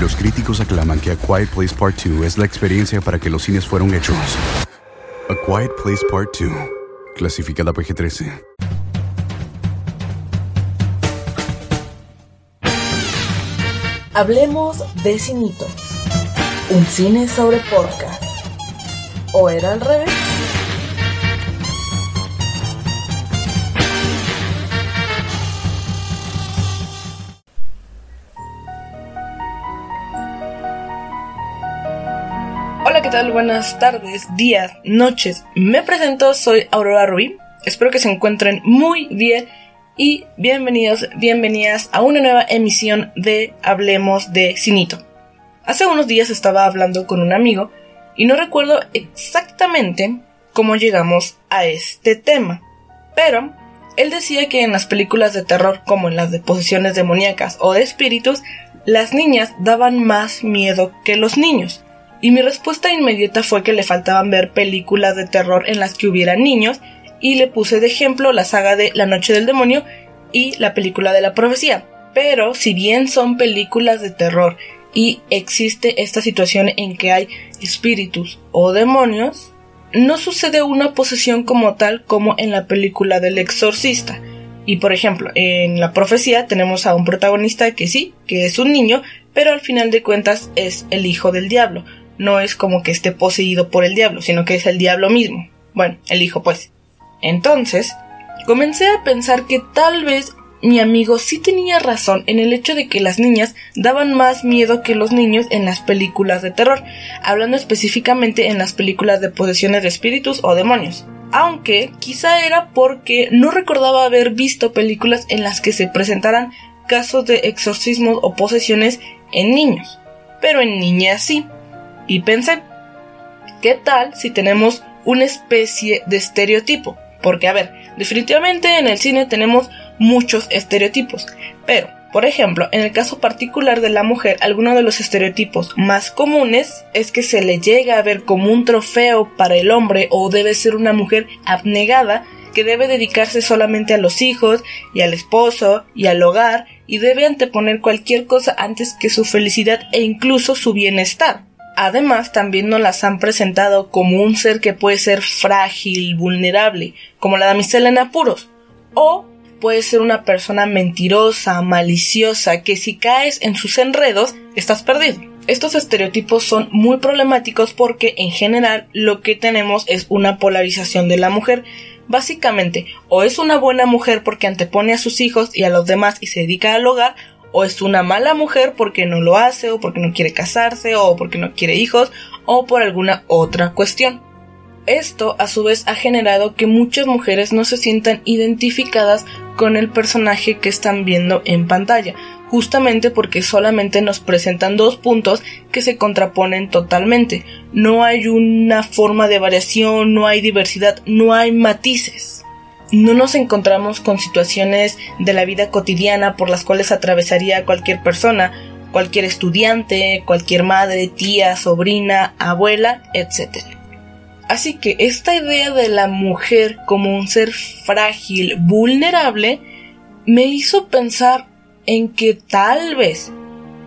Los críticos aclaman que A Quiet Place Part 2 es la experiencia para que los cines fueron hechos. A Quiet Place Part 2, clasificada PG-13. Hablemos de Cinito, un cine sobre podcast. ¿O era al revés? Hola, ¿qué tal? Buenas tardes, días, noches. Me presento, soy Aurora Rubí. Espero que se encuentren muy bien y bienvenidos, bienvenidas a una nueva emisión de Hablemos de Cinito. Hace unos días estaba hablando con un amigo y no recuerdo exactamente cómo llegamos a este tema, pero él decía que en las películas de terror como en las de posesiones demoníacas o de espíritus, las niñas daban más miedo que los niños. Y mi respuesta inmediata fue que le faltaban ver películas de terror en las que hubiera niños y le puse de ejemplo la saga de La Noche del Demonio y la película de la profecía. Pero si bien son películas de terror y existe esta situación en que hay espíritus o demonios, no sucede una posesión como tal como en la película del exorcista. Y por ejemplo, en la profecía tenemos a un protagonista que sí, que es un niño, pero al final de cuentas es el hijo del diablo. No es como que esté poseído por el diablo, sino que es el diablo mismo. Bueno, el hijo pues. Entonces, comencé a pensar que tal vez mi amigo sí tenía razón en el hecho de que las niñas daban más miedo que los niños en las películas de terror, hablando específicamente en las películas de posesiones de espíritus o demonios. Aunque quizá era porque no recordaba haber visto películas en las que se presentaran casos de exorcismos o posesiones en niños, pero en niñas sí. Y pensé, ¿qué tal si tenemos una especie de estereotipo? Porque, a ver, definitivamente en el cine tenemos muchos estereotipos, pero, por ejemplo, en el caso particular de la mujer, alguno de los estereotipos más comunes es que se le llega a ver como un trofeo para el hombre o debe ser una mujer abnegada que debe dedicarse solamente a los hijos y al esposo y al hogar y debe anteponer cualquier cosa antes que su felicidad e incluso su bienestar. Además, también nos las han presentado como un ser que puede ser frágil, vulnerable, como la damisela en apuros, o puede ser una persona mentirosa, maliciosa, que si caes en sus enredos, estás perdido. Estos estereotipos son muy problemáticos porque en general lo que tenemos es una polarización de la mujer. Básicamente, o es una buena mujer porque antepone a sus hijos y a los demás y se dedica al hogar, o es una mala mujer porque no lo hace, o porque no quiere casarse, o porque no quiere hijos, o por alguna otra cuestión. Esto a su vez ha generado que muchas mujeres no se sientan identificadas con el personaje que están viendo en pantalla, justamente porque solamente nos presentan dos puntos que se contraponen totalmente. No hay una forma de variación, no hay diversidad, no hay matices no nos encontramos con situaciones de la vida cotidiana por las cuales atravesaría cualquier persona, cualquier estudiante, cualquier madre, tía, sobrina, abuela, etc. Así que esta idea de la mujer como un ser frágil, vulnerable, me hizo pensar en que tal vez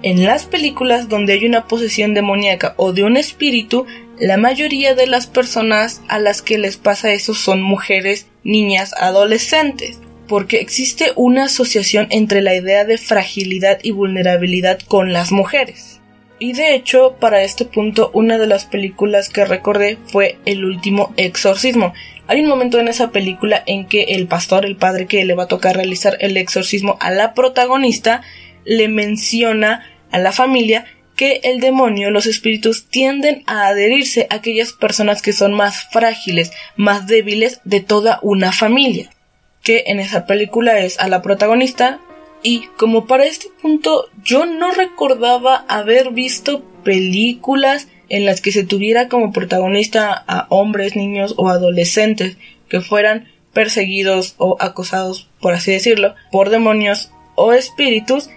en las películas donde hay una posesión demoníaca o de un espíritu, la mayoría de las personas a las que les pasa eso son mujeres niñas adolescentes, porque existe una asociación entre la idea de fragilidad y vulnerabilidad con las mujeres. Y de hecho, para este punto, una de las películas que recordé fue El último exorcismo. Hay un momento en esa película en que el pastor, el padre que le va a tocar realizar el exorcismo a la protagonista, le menciona a la familia que el demonio, los espíritus tienden a adherirse a aquellas personas que son más frágiles, más débiles de toda una familia, que en esa película es a la protagonista. Y como para este punto yo no recordaba haber visto películas en las que se tuviera como protagonista a hombres, niños o adolescentes que fueran perseguidos o acosados, por así decirlo, por demonios o espíritus,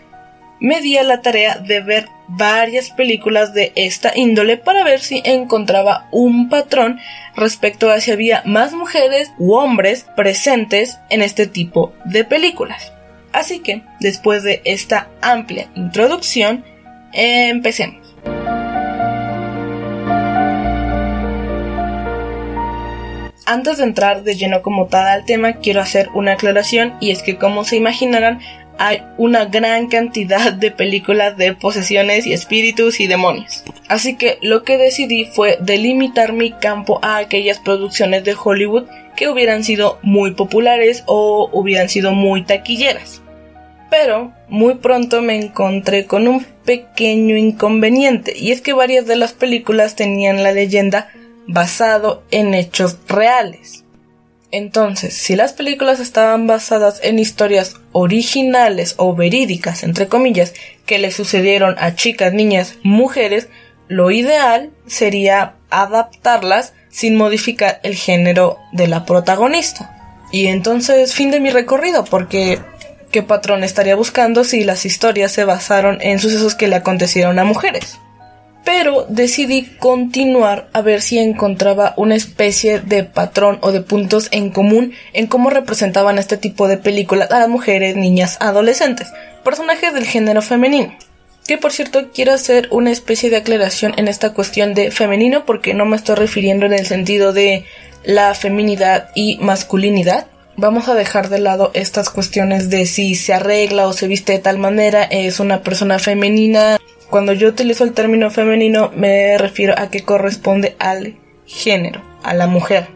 me di a la tarea de ver varias películas de esta índole para ver si encontraba un patrón respecto a si había más mujeres u hombres presentes en este tipo de películas. Así que, después de esta amplia introducción, empecemos. Antes de entrar de lleno como tal al tema, quiero hacer una aclaración y es que como se imaginarán, hay una gran cantidad de películas de posesiones y espíritus y demonios. Así que lo que decidí fue delimitar mi campo a aquellas producciones de Hollywood que hubieran sido muy populares o hubieran sido muy taquilleras. Pero muy pronto me encontré con un pequeño inconveniente y es que varias de las películas tenían la leyenda basado en hechos reales. Entonces, si las películas estaban basadas en historias originales o verídicas, entre comillas, que le sucedieron a chicas, niñas, mujeres, lo ideal sería adaptarlas sin modificar el género de la protagonista. Y entonces, fin de mi recorrido, porque ¿qué patrón estaría buscando si las historias se basaron en sucesos que le acontecieron a mujeres? Pero decidí continuar a ver si encontraba una especie de patrón o de puntos en común en cómo representaban este tipo de películas a las mujeres, niñas, adolescentes, personajes del género femenino. Que por cierto quiero hacer una especie de aclaración en esta cuestión de femenino porque no me estoy refiriendo en el sentido de la feminidad y masculinidad. Vamos a dejar de lado estas cuestiones de si se arregla o se viste de tal manera, es una persona femenina cuando yo utilizo el término femenino me refiero a que corresponde al género, a la mujer.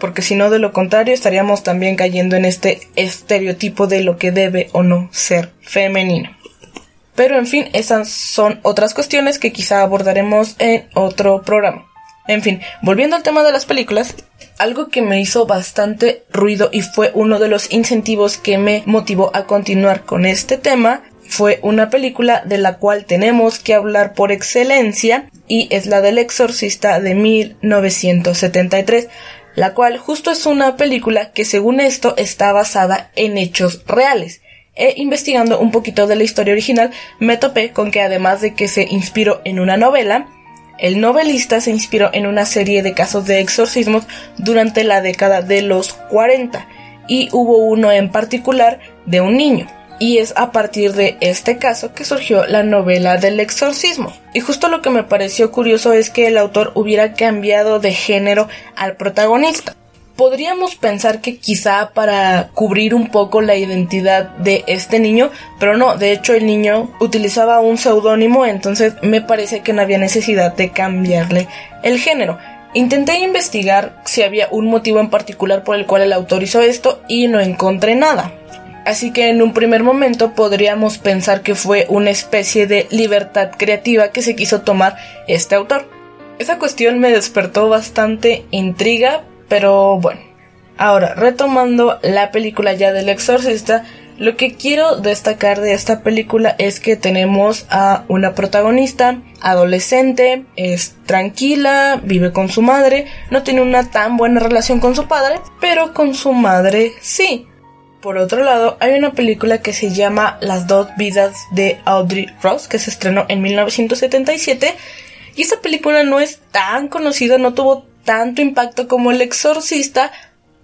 Porque si no, de lo contrario, estaríamos también cayendo en este estereotipo de lo que debe o no ser femenino. Pero en fin, esas son otras cuestiones que quizá abordaremos en otro programa. En fin, volviendo al tema de las películas, algo que me hizo bastante ruido y fue uno de los incentivos que me motivó a continuar con este tema fue una película de la cual tenemos que hablar por excelencia y es la del exorcista de 1973, la cual justo es una película que según esto está basada en hechos reales. E investigando un poquito de la historia original me topé con que además de que se inspiró en una novela, el novelista se inspiró en una serie de casos de exorcismos durante la década de los 40 y hubo uno en particular de un niño y es a partir de este caso que surgió la novela del exorcismo. Y justo lo que me pareció curioso es que el autor hubiera cambiado de género al protagonista. Podríamos pensar que quizá para cubrir un poco la identidad de este niño, pero no, de hecho el niño utilizaba un seudónimo, entonces me parece que no había necesidad de cambiarle el género. Intenté investigar si había un motivo en particular por el cual el autor hizo esto y no encontré nada así que en un primer momento podríamos pensar que fue una especie de libertad creativa que se quiso tomar este autor. Esa cuestión me despertó bastante intriga, pero bueno. Ahora, retomando la película ya del exorcista, lo que quiero destacar de esta película es que tenemos a una protagonista adolescente, es tranquila, vive con su madre, no tiene una tan buena relación con su padre, pero con su madre sí. Por otro lado, hay una película que se llama Las dos vidas de Audrey Ross, que se estrenó en 1977. Y esta película no es tan conocida, no tuvo tanto impacto como El Exorcista,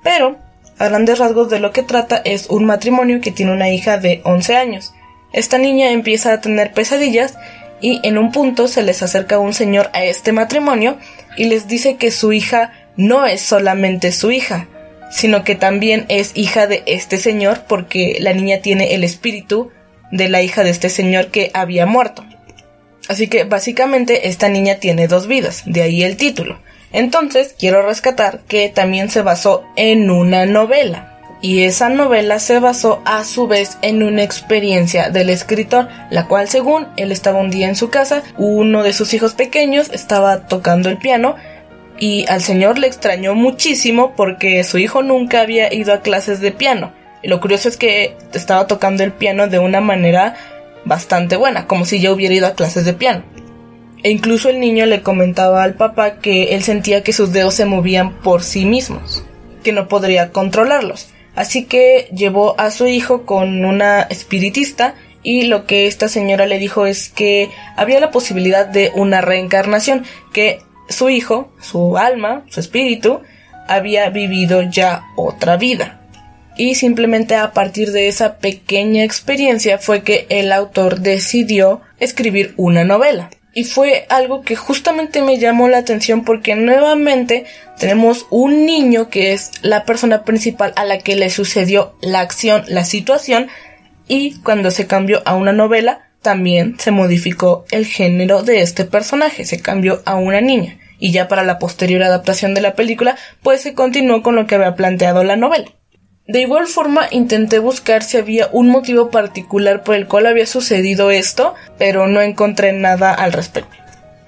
pero a grandes rasgos de lo que trata es un matrimonio que tiene una hija de 11 años. Esta niña empieza a tener pesadillas y en un punto se les acerca un señor a este matrimonio y les dice que su hija no es solamente su hija, sino que también es hija de este señor porque la niña tiene el espíritu de la hija de este señor que había muerto. Así que básicamente esta niña tiene dos vidas, de ahí el título. Entonces quiero rescatar que también se basó en una novela. y esa novela se basó a su vez en una experiencia del escritor, la cual según él estaba un día en su casa, uno de sus hijos pequeños estaba tocando el piano y al señor le extrañó muchísimo porque su hijo nunca había ido a clases de piano. Y lo curioso es que estaba tocando el piano de una manera bastante buena, como si ya hubiera ido a clases de piano. E incluso el niño le comentaba al papá que él sentía que sus dedos se movían por sí mismos, que no podría controlarlos. Así que llevó a su hijo con una espiritista y lo que esta señora le dijo es que había la posibilidad de una reencarnación, que su hijo, su alma, su espíritu, había vivido ya otra vida. Y simplemente a partir de esa pequeña experiencia fue que el autor decidió escribir una novela. Y fue algo que justamente me llamó la atención porque nuevamente tenemos un niño que es la persona principal a la que le sucedió la acción, la situación, y cuando se cambió a una novela, también se modificó el género de este personaje, se cambió a una niña. Y ya para la posterior adaptación de la película, pues se continuó con lo que había planteado la novela. De igual forma intenté buscar si había un motivo particular por el cual había sucedido esto, pero no encontré nada al respecto.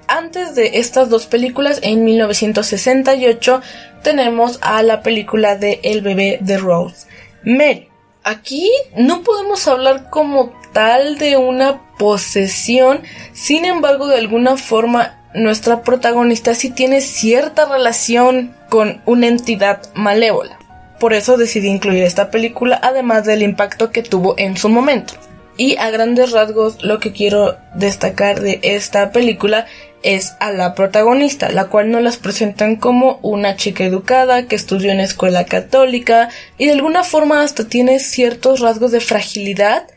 Antes de estas dos películas, en 1968, tenemos a la película de El bebé de Rose, Mary. Aquí no podemos hablar como tal de una posesión, sin embargo, de alguna forma, nuestra protagonista sí tiene cierta relación con una entidad malévola. Por eso decidí incluir esta película, además del impacto que tuvo en su momento. Y a grandes rasgos lo que quiero destacar de esta película es a la protagonista, la cual nos las presentan como una chica educada que estudió en escuela católica y de alguna forma hasta tiene ciertos rasgos de fragilidad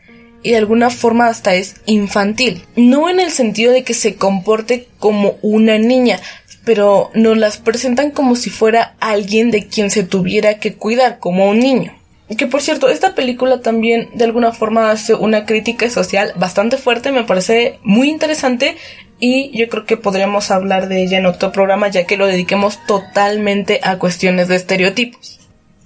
y de alguna forma hasta es infantil. No en el sentido de que se comporte como una niña, pero nos las presentan como si fuera alguien de quien se tuviera que cuidar, como un niño. Que por cierto, esta película también de alguna forma hace una crítica social bastante fuerte, me parece muy interesante y yo creo que podríamos hablar de ella en otro programa ya que lo dediquemos totalmente a cuestiones de estereotipos.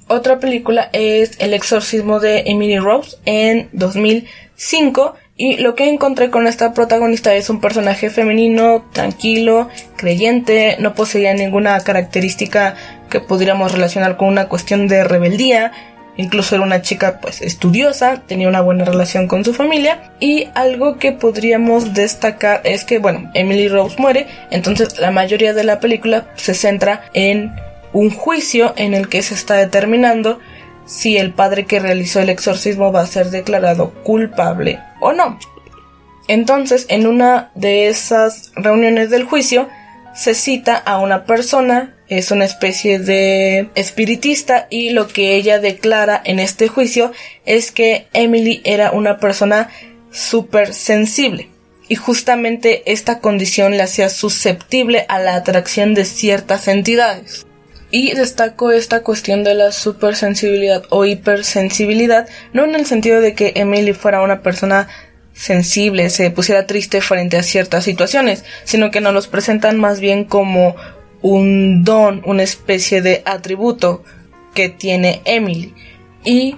Otra película es El exorcismo de Emily Rose en 2005 y lo que encontré con esta protagonista es un personaje femenino, tranquilo, creyente, no poseía ninguna característica que pudiéramos relacionar con una cuestión de rebeldía, incluso era una chica pues estudiosa, tenía una buena relación con su familia y algo que podríamos destacar es que bueno, Emily Rose muere, entonces la mayoría de la película se centra en un juicio en el que se está determinando si el padre que realizó el exorcismo va a ser declarado culpable o no. Entonces, en una de esas reuniones del juicio, se cita a una persona, es una especie de espiritista, y lo que ella declara en este juicio es que Emily era una persona súper sensible. Y justamente esta condición le hacía susceptible a la atracción de ciertas entidades. Y destaco esta cuestión de la supersensibilidad o hipersensibilidad, no en el sentido de que Emily fuera una persona sensible, se pusiera triste frente a ciertas situaciones, sino que nos los presentan más bien como un don, una especie de atributo que tiene Emily. Y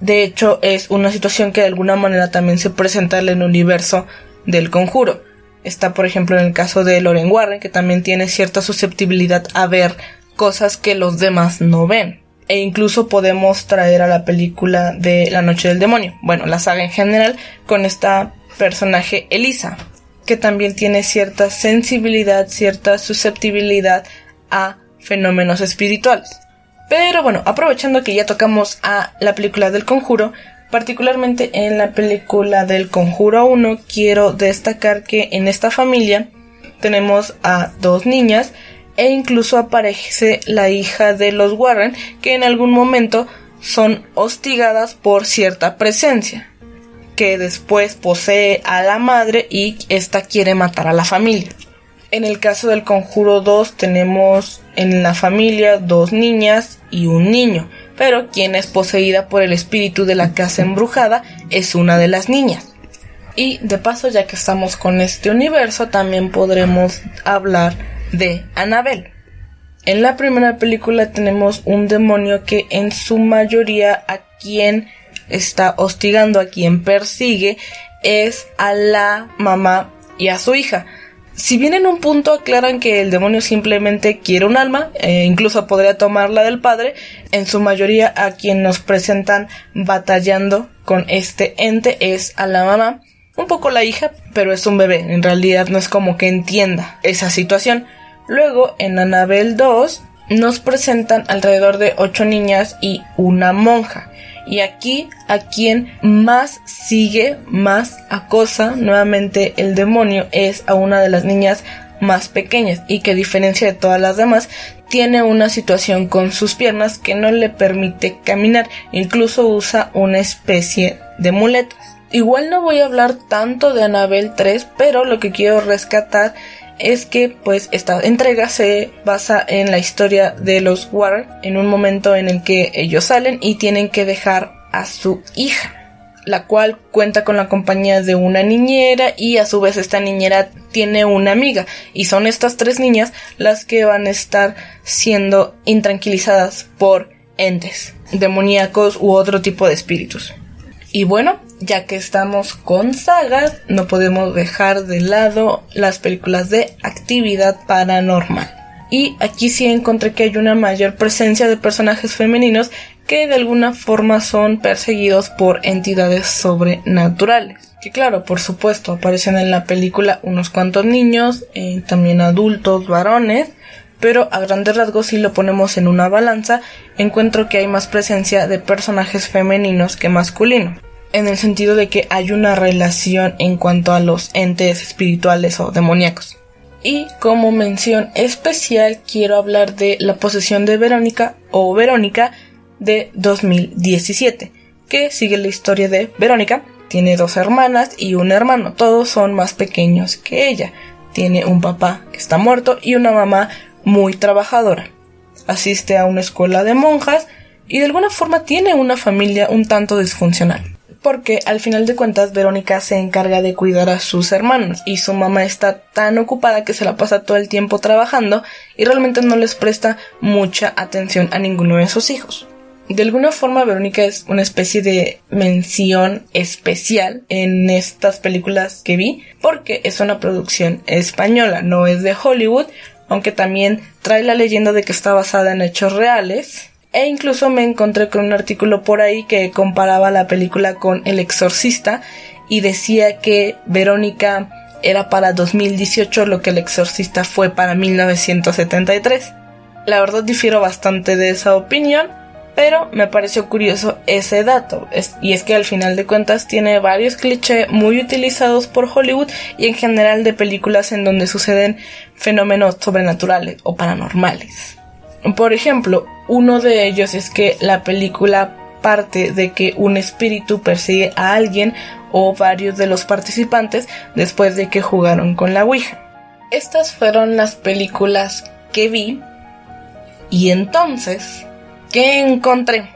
de hecho es una situación que de alguna manera también se presenta en el universo del conjuro. Está por ejemplo en el caso de Loren Warren, que también tiene cierta susceptibilidad a ver cosas que los demás no ven. E incluso podemos traer a la película de La Noche del Demonio, bueno, la saga en general, con esta personaje Elisa, que también tiene cierta sensibilidad, cierta susceptibilidad a fenómenos espirituales. Pero bueno, aprovechando que ya tocamos a la película del conjuro, particularmente en la película del conjuro 1, quiero destacar que en esta familia tenemos a dos niñas e incluso aparece la hija de los Warren que en algún momento son hostigadas por cierta presencia que después posee a la madre y esta quiere matar a la familia. En el caso del Conjuro 2 tenemos en la familia dos niñas y un niño, pero quien es poseída por el espíritu de la casa embrujada es una de las niñas. Y de paso, ya que estamos con este universo, también podremos hablar de Annabel. En la primera película tenemos un demonio que en su mayoría a quien está hostigando, a quien persigue, es a la mamá y a su hija. Si bien en un punto aclaran que el demonio simplemente quiere un alma, e incluso podría tomarla del padre, en su mayoría a quien nos presentan batallando con este ente es a la mamá, un poco la hija, pero es un bebé, en realidad no es como que entienda esa situación. Luego, en Anabel 2, nos presentan alrededor de ocho niñas y una monja. Y aquí a quien más sigue, más acosa nuevamente el demonio es a una de las niñas más pequeñas y que a diferencia de todas las demás tiene una situación con sus piernas que no le permite caminar, incluso usa una especie de muletas. Igual no voy a hablar tanto de Anabel 3, pero lo que quiero rescatar es que pues esta entrega se basa en la historia de los Warren en un momento en el que ellos salen y tienen que dejar a su hija la cual cuenta con la compañía de una niñera y a su vez esta niñera tiene una amiga y son estas tres niñas las que van a estar siendo intranquilizadas por entes demoníacos u otro tipo de espíritus. Y bueno, ya que estamos con sagas, no podemos dejar de lado las películas de actividad paranormal. Y aquí sí encontré que hay una mayor presencia de personajes femeninos que de alguna forma son perseguidos por entidades sobrenaturales. Que claro, por supuesto, aparecen en la película unos cuantos niños, eh, también adultos, varones, pero a grandes rasgos si lo ponemos en una balanza, encuentro que hay más presencia de personajes femeninos que masculinos en el sentido de que hay una relación en cuanto a los entes espirituales o demoníacos. Y como mención especial quiero hablar de la posesión de Verónica o Verónica de 2017, que sigue la historia de Verónica. Tiene dos hermanas y un hermano, todos son más pequeños que ella. Tiene un papá que está muerto y una mamá muy trabajadora. Asiste a una escuela de monjas y de alguna forma tiene una familia un tanto disfuncional porque al final de cuentas Verónica se encarga de cuidar a sus hermanos y su mamá está tan ocupada que se la pasa todo el tiempo trabajando y realmente no les presta mucha atención a ninguno de sus hijos. De alguna forma Verónica es una especie de mención especial en estas películas que vi porque es una producción española, no es de Hollywood, aunque también trae la leyenda de que está basada en hechos reales e incluso me encontré con un artículo por ahí que comparaba la película con El Exorcista y decía que Verónica era para 2018 lo que El Exorcista fue para 1973. La verdad difiero bastante de esa opinión, pero me pareció curioso ese dato, y es que al final de cuentas tiene varios clichés muy utilizados por Hollywood y en general de películas en donde suceden fenómenos sobrenaturales o paranormales. Por ejemplo, uno de ellos es que la película parte de que un espíritu persigue a alguien o varios de los participantes después de que jugaron con la Ouija. Estas fueron las películas que vi y entonces, ¿qué encontré?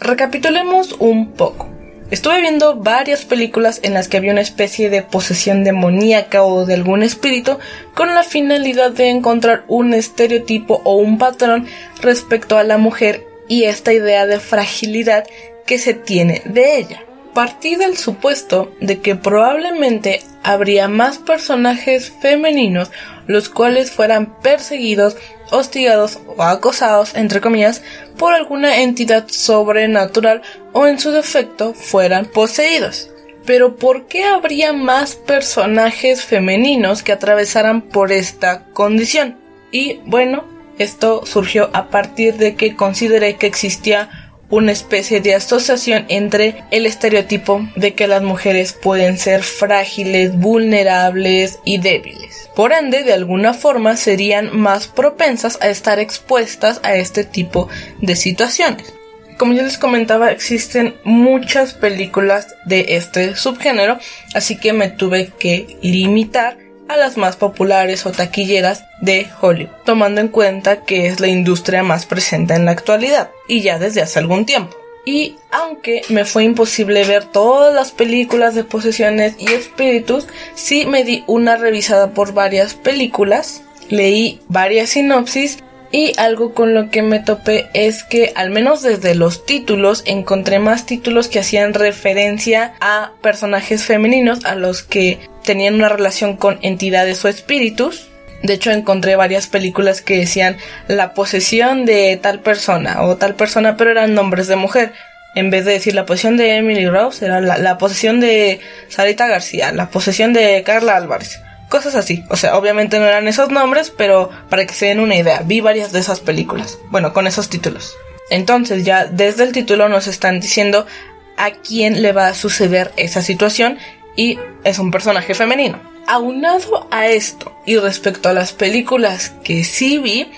Recapitulemos un poco. Estuve viendo varias películas en las que había una especie de posesión demoníaca o de algún espíritu con la finalidad de encontrar un estereotipo o un patrón respecto a la mujer y esta idea de fragilidad que se tiene de ella. Partí del supuesto de que probablemente habría más personajes femeninos los cuales fueran perseguidos, hostigados o acosados, entre comillas, por alguna entidad sobrenatural o en su defecto fueran poseídos. Pero ¿por qué habría más personajes femeninos que atravesaran por esta condición? Y bueno, esto surgió a partir de que consideré que existía una especie de asociación entre el estereotipo de que las mujeres pueden ser frágiles, vulnerables y débiles. Por ende, de alguna forma serían más propensas a estar expuestas a este tipo de situaciones. Como ya les comentaba, existen muchas películas de este subgénero, así que me tuve que limitar a las más populares o taquilleras de Hollywood, tomando en cuenta que es la industria más presente en la actualidad y ya desde hace algún tiempo. Y aunque me fue imposible ver todas las películas de posesiones y espíritus, sí me di una revisada por varias películas, leí varias sinopsis y algo con lo que me topé es que al menos desde los títulos encontré más títulos que hacían referencia a personajes femeninos a los que tenían una relación con entidades o espíritus. De hecho encontré varias películas que decían la posesión de tal persona o tal persona pero eran nombres de mujer. En vez de decir la posesión de Emily Rose era la, la posesión de Sarita García, la posesión de Carla Álvarez cosas así. O sea, obviamente no eran esos nombres, pero para que se den una idea, vi varias de esas películas. Bueno, con esos títulos. Entonces ya desde el título nos están diciendo a quién le va a suceder esa situación y es un personaje femenino. Aunado a esto y respecto a las películas que sí vi,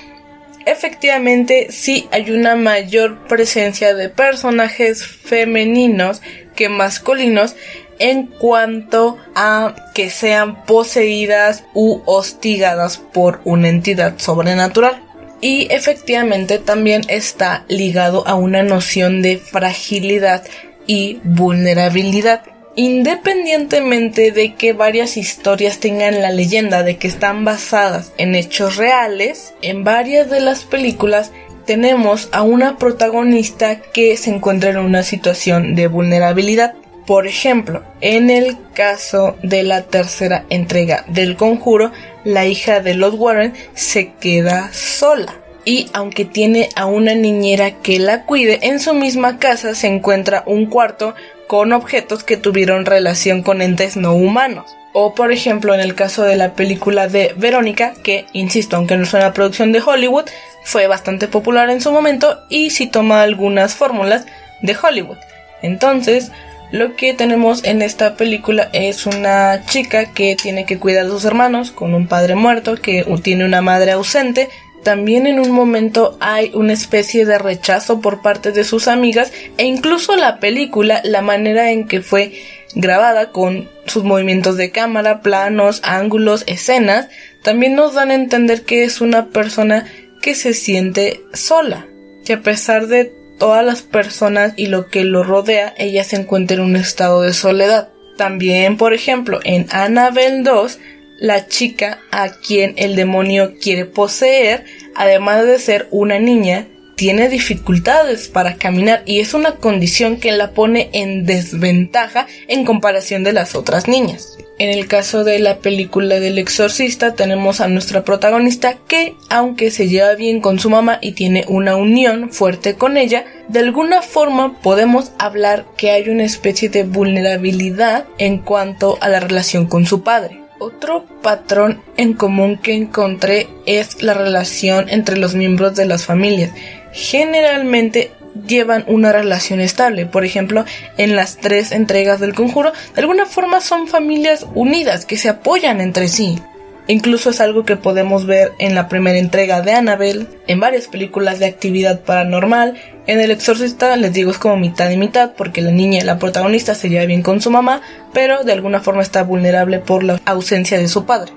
efectivamente sí hay una mayor presencia de personajes femeninos que masculinos en cuanto a que sean poseídas u hostigadas por una entidad sobrenatural. Y efectivamente también está ligado a una noción de fragilidad y vulnerabilidad. Independientemente de que varias historias tengan la leyenda de que están basadas en hechos reales, en varias de las películas tenemos a una protagonista que se encuentra en una situación de vulnerabilidad. Por ejemplo, en el caso de la tercera entrega del conjuro, la hija de los Warren se queda sola. Y aunque tiene a una niñera que la cuide, en su misma casa se encuentra un cuarto con objetos que tuvieron relación con entes no humanos. O por ejemplo en el caso de la película de Verónica, que insisto, aunque no es una producción de Hollywood, fue bastante popular en su momento y sí toma algunas fórmulas de Hollywood. Entonces, lo que tenemos en esta película es una chica que tiene que cuidar a sus hermanos con un padre muerto, que tiene una madre ausente. También en un momento hay una especie de rechazo por parte de sus amigas e incluso la película, la manera en que fue grabada con sus movimientos de cámara, planos, ángulos, escenas, también nos dan a entender que es una persona que se siente sola, que a pesar de todas las personas y lo que lo rodea, ella se encuentra en un estado de soledad. También, por ejemplo, en Annabelle 2, la chica a quien el demonio quiere poseer, además de ser una niña, tiene dificultades para caminar y es una condición que la pone en desventaja en comparación de las otras niñas. En el caso de la película del exorcista tenemos a nuestra protagonista que, aunque se lleva bien con su mamá y tiene una unión fuerte con ella, de alguna forma podemos hablar que hay una especie de vulnerabilidad en cuanto a la relación con su padre. Otro patrón en común que encontré es la relación entre los miembros de las familias. Generalmente llevan una relación estable. Por ejemplo, en las tres entregas del conjuro, de alguna forma son familias unidas que se apoyan entre sí. Incluso es algo que podemos ver en la primera entrega de Annabelle, en varias películas de actividad paranormal. En El Exorcista, les digo, es como mitad y mitad, porque la niña, la protagonista, se lleva bien con su mamá, pero de alguna forma está vulnerable por la ausencia de su padre.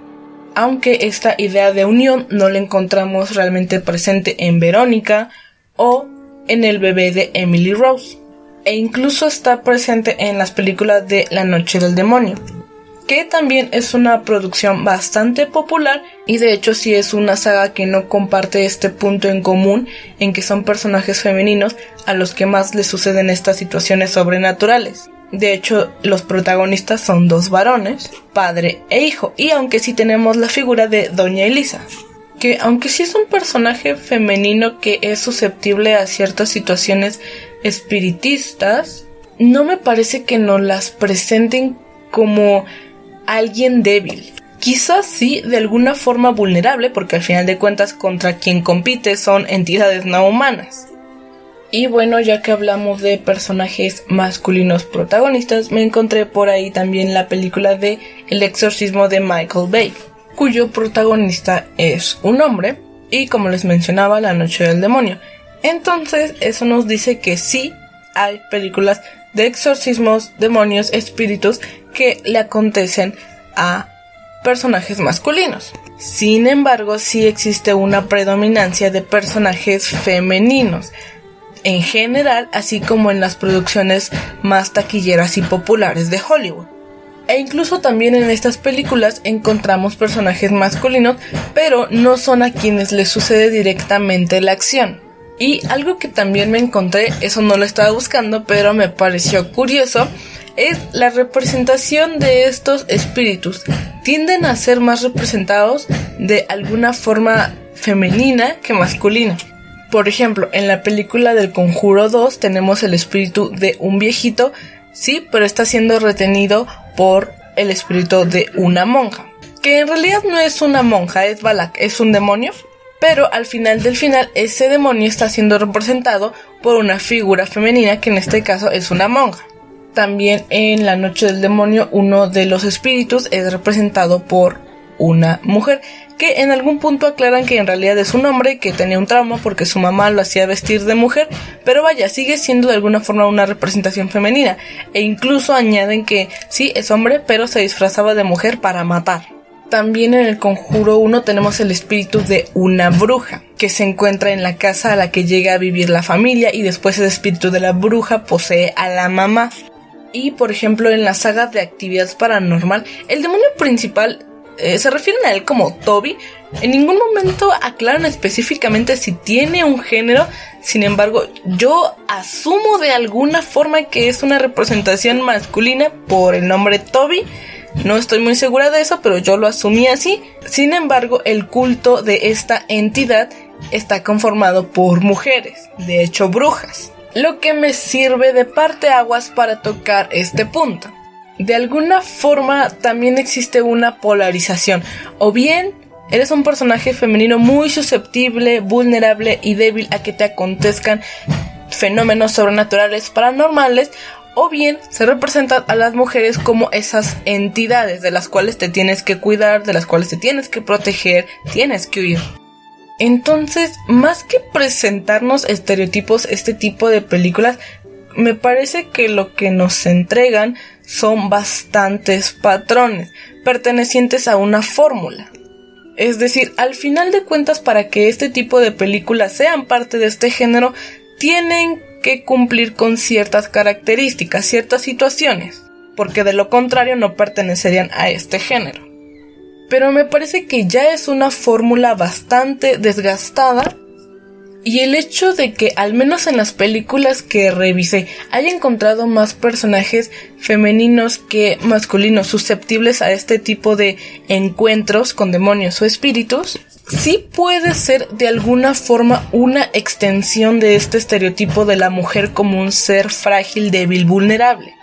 Aunque esta idea de unión no la encontramos realmente presente en Verónica o en el bebé de Emily Rose, e incluso está presente en las películas de La Noche del Demonio, que también es una producción bastante popular y de hecho sí es una saga que no comparte este punto en común en que son personajes femeninos a los que más les suceden estas situaciones sobrenaturales. De hecho, los protagonistas son dos varones, padre e hijo, y aunque sí tenemos la figura de Doña Elisa, que aunque sí es un personaje femenino que es susceptible a ciertas situaciones espiritistas, no me parece que nos las presenten como alguien débil. Quizás sí, de alguna forma vulnerable, porque al final de cuentas contra quien compite son entidades no humanas. Y bueno, ya que hablamos de personajes masculinos protagonistas, me encontré por ahí también la película de El exorcismo de Michael Bay cuyo protagonista es un hombre y como les mencionaba La Noche del Demonio. Entonces eso nos dice que sí hay películas de exorcismos, demonios, espíritus que le acontecen a personajes masculinos. Sin embargo, sí existe una predominancia de personajes femeninos. En general, así como en las producciones más taquilleras y populares de Hollywood. E incluso también en estas películas encontramos personajes masculinos, pero no son a quienes les sucede directamente la acción. Y algo que también me encontré, eso no lo estaba buscando, pero me pareció curioso, es la representación de estos espíritus. Tienden a ser más representados de alguna forma femenina que masculina. Por ejemplo, en la película del Conjuro 2 tenemos el espíritu de un viejito, sí, pero está siendo retenido por el espíritu de una monja. Que en realidad no es una monja, es Balak, es un demonio. Pero al final del final, ese demonio está siendo representado por una figura femenina que en este caso es una monja. También en la noche del demonio, uno de los espíritus es representado por una mujer que en algún punto aclaran que en realidad es un hombre que tenía un trauma porque su mamá lo hacía vestir de mujer, pero vaya, sigue siendo de alguna forma una representación femenina e incluso añaden que sí es hombre, pero se disfrazaba de mujer para matar. También en el Conjuro 1 tenemos el espíritu de una bruja que se encuentra en la casa a la que llega a vivir la familia y después el espíritu de la bruja posee a la mamá. Y por ejemplo en la saga de actividad paranormal, el demonio principal eh, se refieren a él como Toby. En ningún momento aclaran específicamente si tiene un género. Sin embargo, yo asumo de alguna forma que es una representación masculina por el nombre Toby. No estoy muy segura de eso, pero yo lo asumí así. Sin embargo, el culto de esta entidad está conformado por mujeres, de hecho brujas. Lo que me sirve de parte aguas para tocar este punto de alguna forma también existe una polarización. O bien eres un personaje femenino muy susceptible, vulnerable y débil a que te acontezcan fenómenos sobrenaturales paranormales, o bien se representan a las mujeres como esas entidades de las cuales te tienes que cuidar, de las cuales te tienes que proteger, tienes que huir. Entonces, más que presentarnos estereotipos, este tipo de películas, me parece que lo que nos entregan son bastantes patrones pertenecientes a una fórmula. Es decir, al final de cuentas, para que este tipo de películas sean parte de este género, tienen que cumplir con ciertas características, ciertas situaciones, porque de lo contrario no pertenecerían a este género. Pero me parece que ya es una fórmula bastante desgastada y el hecho de que, al menos en las películas que revisé, haya encontrado más personajes femeninos que masculinos susceptibles a este tipo de encuentros con demonios o espíritus, sí puede ser de alguna forma una extensión de este estereotipo de la mujer como un ser frágil, débil, vulnerable.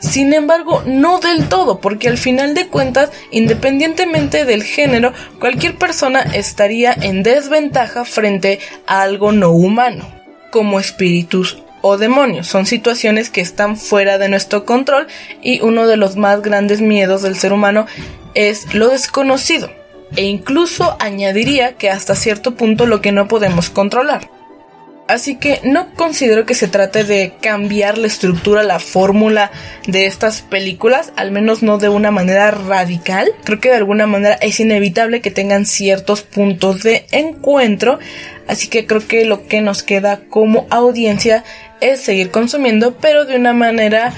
Sin embargo, no del todo, porque al final de cuentas, independientemente del género, cualquier persona estaría en desventaja frente a algo no humano, como espíritus o demonios. Son situaciones que están fuera de nuestro control y uno de los más grandes miedos del ser humano es lo desconocido. E incluso añadiría que hasta cierto punto lo que no podemos controlar. Así que no considero que se trate de cambiar la estructura, la fórmula de estas películas, al menos no de una manera radical. Creo que de alguna manera es inevitable que tengan ciertos puntos de encuentro, así que creo que lo que nos queda como audiencia es seguir consumiendo, pero de una manera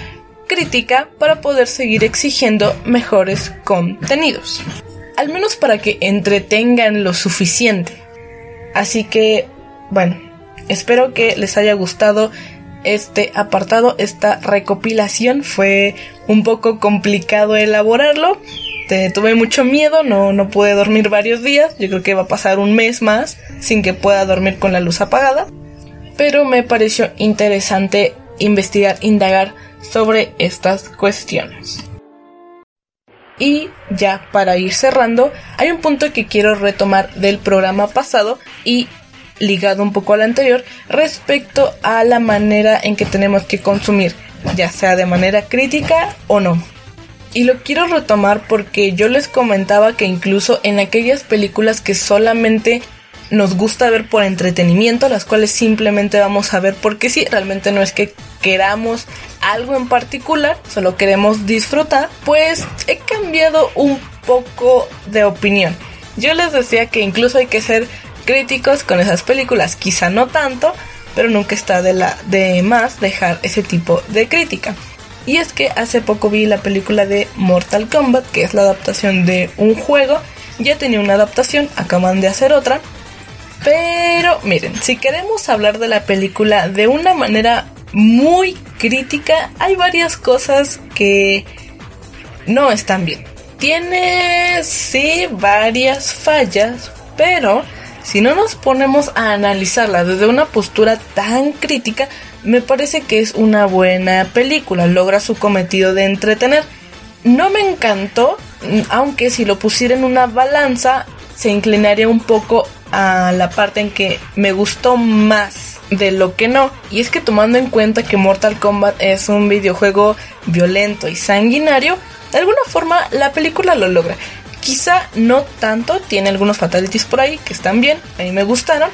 crítica para poder seguir exigiendo mejores contenidos. Al menos para que entretengan lo suficiente. Así que, bueno, Espero que les haya gustado este apartado, esta recopilación. Fue un poco complicado elaborarlo. tuve mucho miedo, no, no pude dormir varios días. Yo creo que va a pasar un mes más sin que pueda dormir con la luz apagada. Pero me pareció interesante investigar, indagar sobre estas cuestiones. Y ya para ir cerrando, hay un punto que quiero retomar del programa pasado y ligado un poco al anterior, respecto a la manera en que tenemos que consumir, ya sea de manera crítica o no. Y lo quiero retomar porque yo les comentaba que incluso en aquellas películas que solamente nos gusta ver por entretenimiento, las cuales simplemente vamos a ver porque sí, realmente no es que queramos algo en particular, solo queremos disfrutar, pues he cambiado un poco de opinión. Yo les decía que incluso hay que ser críticos con esas películas, quizá no tanto, pero nunca está de, la, de más dejar ese tipo de crítica. Y es que hace poco vi la película de Mortal Kombat, que es la adaptación de un juego. Ya tenía una adaptación, acaban de hacer otra. Pero miren, si queremos hablar de la película de una manera muy crítica, hay varias cosas que no están bien. Tiene, sí, varias fallas, pero si no nos ponemos a analizarla desde una postura tan crítica, me parece que es una buena película, logra su cometido de entretener. No me encantó, aunque si lo pusiera en una balanza, se inclinaría un poco a la parte en que me gustó más de lo que no. Y es que tomando en cuenta que Mortal Kombat es un videojuego violento y sanguinario, de alguna forma la película lo logra. Quizá no tanto, tiene algunos fatalities por ahí que están bien, a mí me gustaron.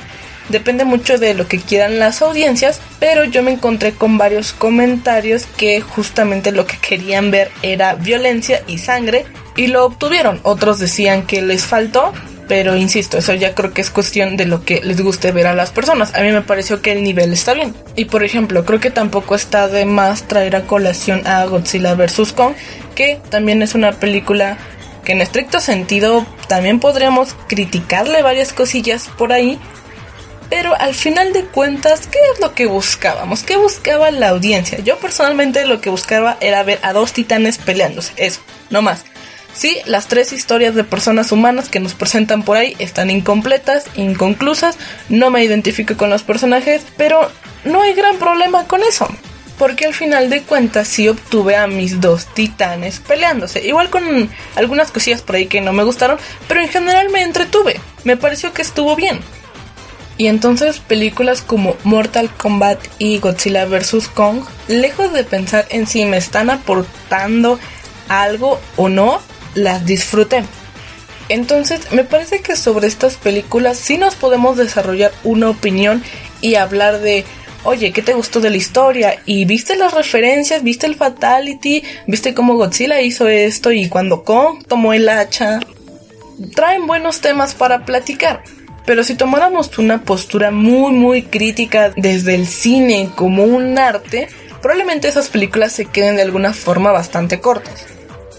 Depende mucho de lo que quieran las audiencias, pero yo me encontré con varios comentarios que justamente lo que querían ver era violencia y sangre y lo obtuvieron. Otros decían que les faltó, pero insisto, eso ya creo que es cuestión de lo que les guste ver a las personas. A mí me pareció que el nivel está bien. Y por ejemplo, creo que tampoco está de más traer a colación a Godzilla vs. Kong, que también es una película que en estricto sentido también podríamos criticarle varias cosillas por ahí. Pero al final de cuentas, ¿qué es lo que buscábamos? ¿Qué buscaba la audiencia? Yo personalmente lo que buscaba era ver a dos titanes peleándose. Eso, no más. Sí, las tres historias de personas humanas que nos presentan por ahí están incompletas, inconclusas, no me identifico con los personajes, pero no hay gran problema con eso. Porque al final de cuentas sí obtuve a mis dos titanes peleándose. Igual con algunas cosillas por ahí que no me gustaron, pero en general me entretuve. Me pareció que estuvo bien. Y entonces películas como Mortal Kombat y Godzilla vs. Kong, lejos de pensar en si me están aportando algo o no, las disfruté. Entonces, me parece que sobre estas películas sí nos podemos desarrollar una opinión y hablar de, oye, ¿qué te gustó de la historia? ¿Y viste las referencias? ¿Viste el Fatality? ¿Viste cómo Godzilla hizo esto? ¿Y cuando Kong tomó el hacha? Traen buenos temas para platicar. Pero si tomáramos una postura muy muy crítica desde el cine como un arte, probablemente esas películas se queden de alguna forma bastante cortas.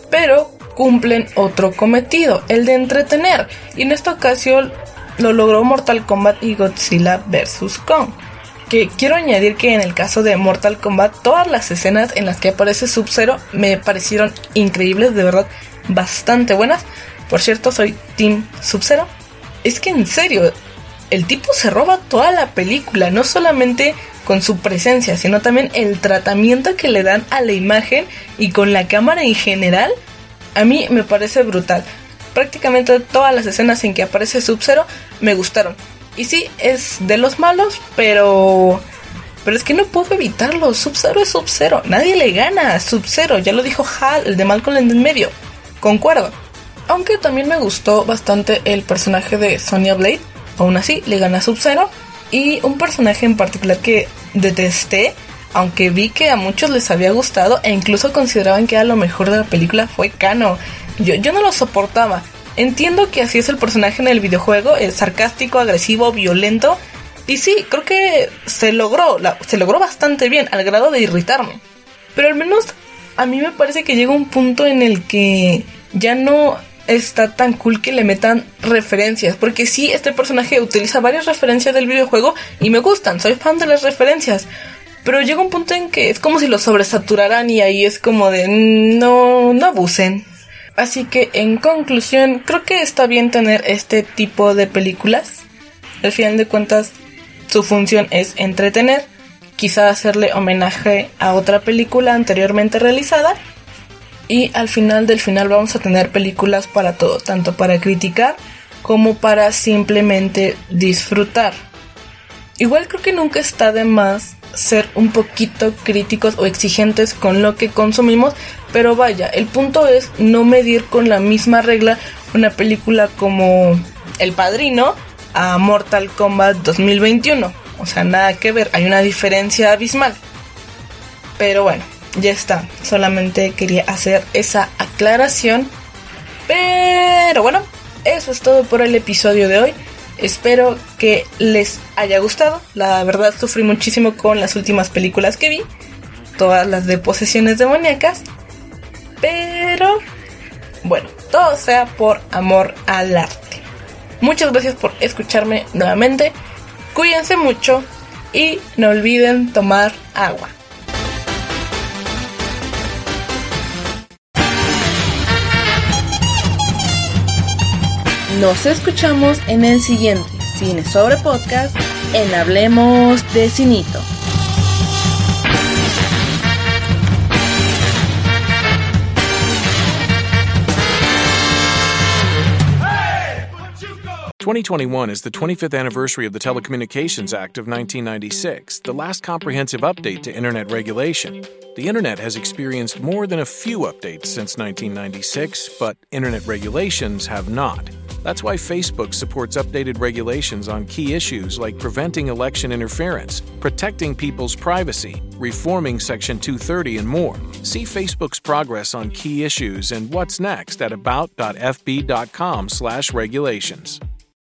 Pero cumplen otro cometido, el de entretener, y en esta ocasión lo logró Mortal Kombat y Godzilla vs. Kong. Que quiero añadir que en el caso de Mortal Kombat, todas las escenas en las que aparece Sub-Zero me parecieron increíbles, de verdad, bastante buenas. Por cierto, soy Team Sub-Zero. Es que en serio, el tipo se roba toda la película, no solamente con su presencia, sino también el tratamiento que le dan a la imagen y con la cámara en general a mí me parece brutal. Prácticamente todas las escenas en que aparece Sub-Zero me gustaron. Y sí, es de los malos, pero... Pero es que no puedo evitarlo. Sub-Zero es Sub-Zero. Nadie le gana Sub-Zero. Ya lo dijo Hal, el de Malcolm en el medio. Concuerdo. Aunque también me gustó bastante el personaje de Sonya Blade. Aún así, le gana Sub-Zero. Y un personaje en particular que detesté aunque vi que a muchos les había gustado e incluso consideraban que era lo mejor de la película fue Kano. Yo, yo no lo soportaba. Entiendo que así es el personaje en el videojuego, es sarcástico, agresivo, violento. Y sí, creo que se logró, se logró bastante bien, al grado de irritarme. Pero al menos a mí me parece que llega un punto en el que ya no está tan cool que le metan referencias. Porque sí, este personaje utiliza varias referencias del videojuego y me gustan, soy fan de las referencias. Pero llega un punto en que es como si lo sobresaturaran y ahí es como de no, no abusen. Así que en conclusión, creo que está bien tener este tipo de películas. Al final de cuentas, su función es entretener, quizá hacerle homenaje a otra película anteriormente realizada. Y al final del final vamos a tener películas para todo, tanto para criticar como para simplemente disfrutar. Igual creo que nunca está de más ser un poquito críticos o exigentes con lo que consumimos, pero vaya, el punto es no medir con la misma regla una película como El Padrino a Mortal Kombat 2021. O sea, nada que ver, hay una diferencia abismal. Pero bueno, ya está, solamente quería hacer esa aclaración. Pero bueno, eso es todo por el episodio de hoy. Espero que les haya gustado. La verdad sufrí muchísimo con las últimas películas que vi. Todas las de posesiones demoníacas. Pero bueno, todo sea por amor al arte. Muchas gracias por escucharme nuevamente. Cuídense mucho y no olviden tomar agua. Nos escuchamos en el siguiente Cine sobre Podcast en Hablemos de Cinito. Twenty twenty one is the 25th anniversary of the Telecommunications Act of 1996, the last comprehensive update to Internet regulation. The Internet has experienced more than a few updates since 1996, but Internet regulations have not. That's why Facebook supports updated regulations on key issues like preventing election interference, protecting people's privacy, reforming Section 230, and more. See Facebook's progress on key issues and what's next at about.fb.com/regulations.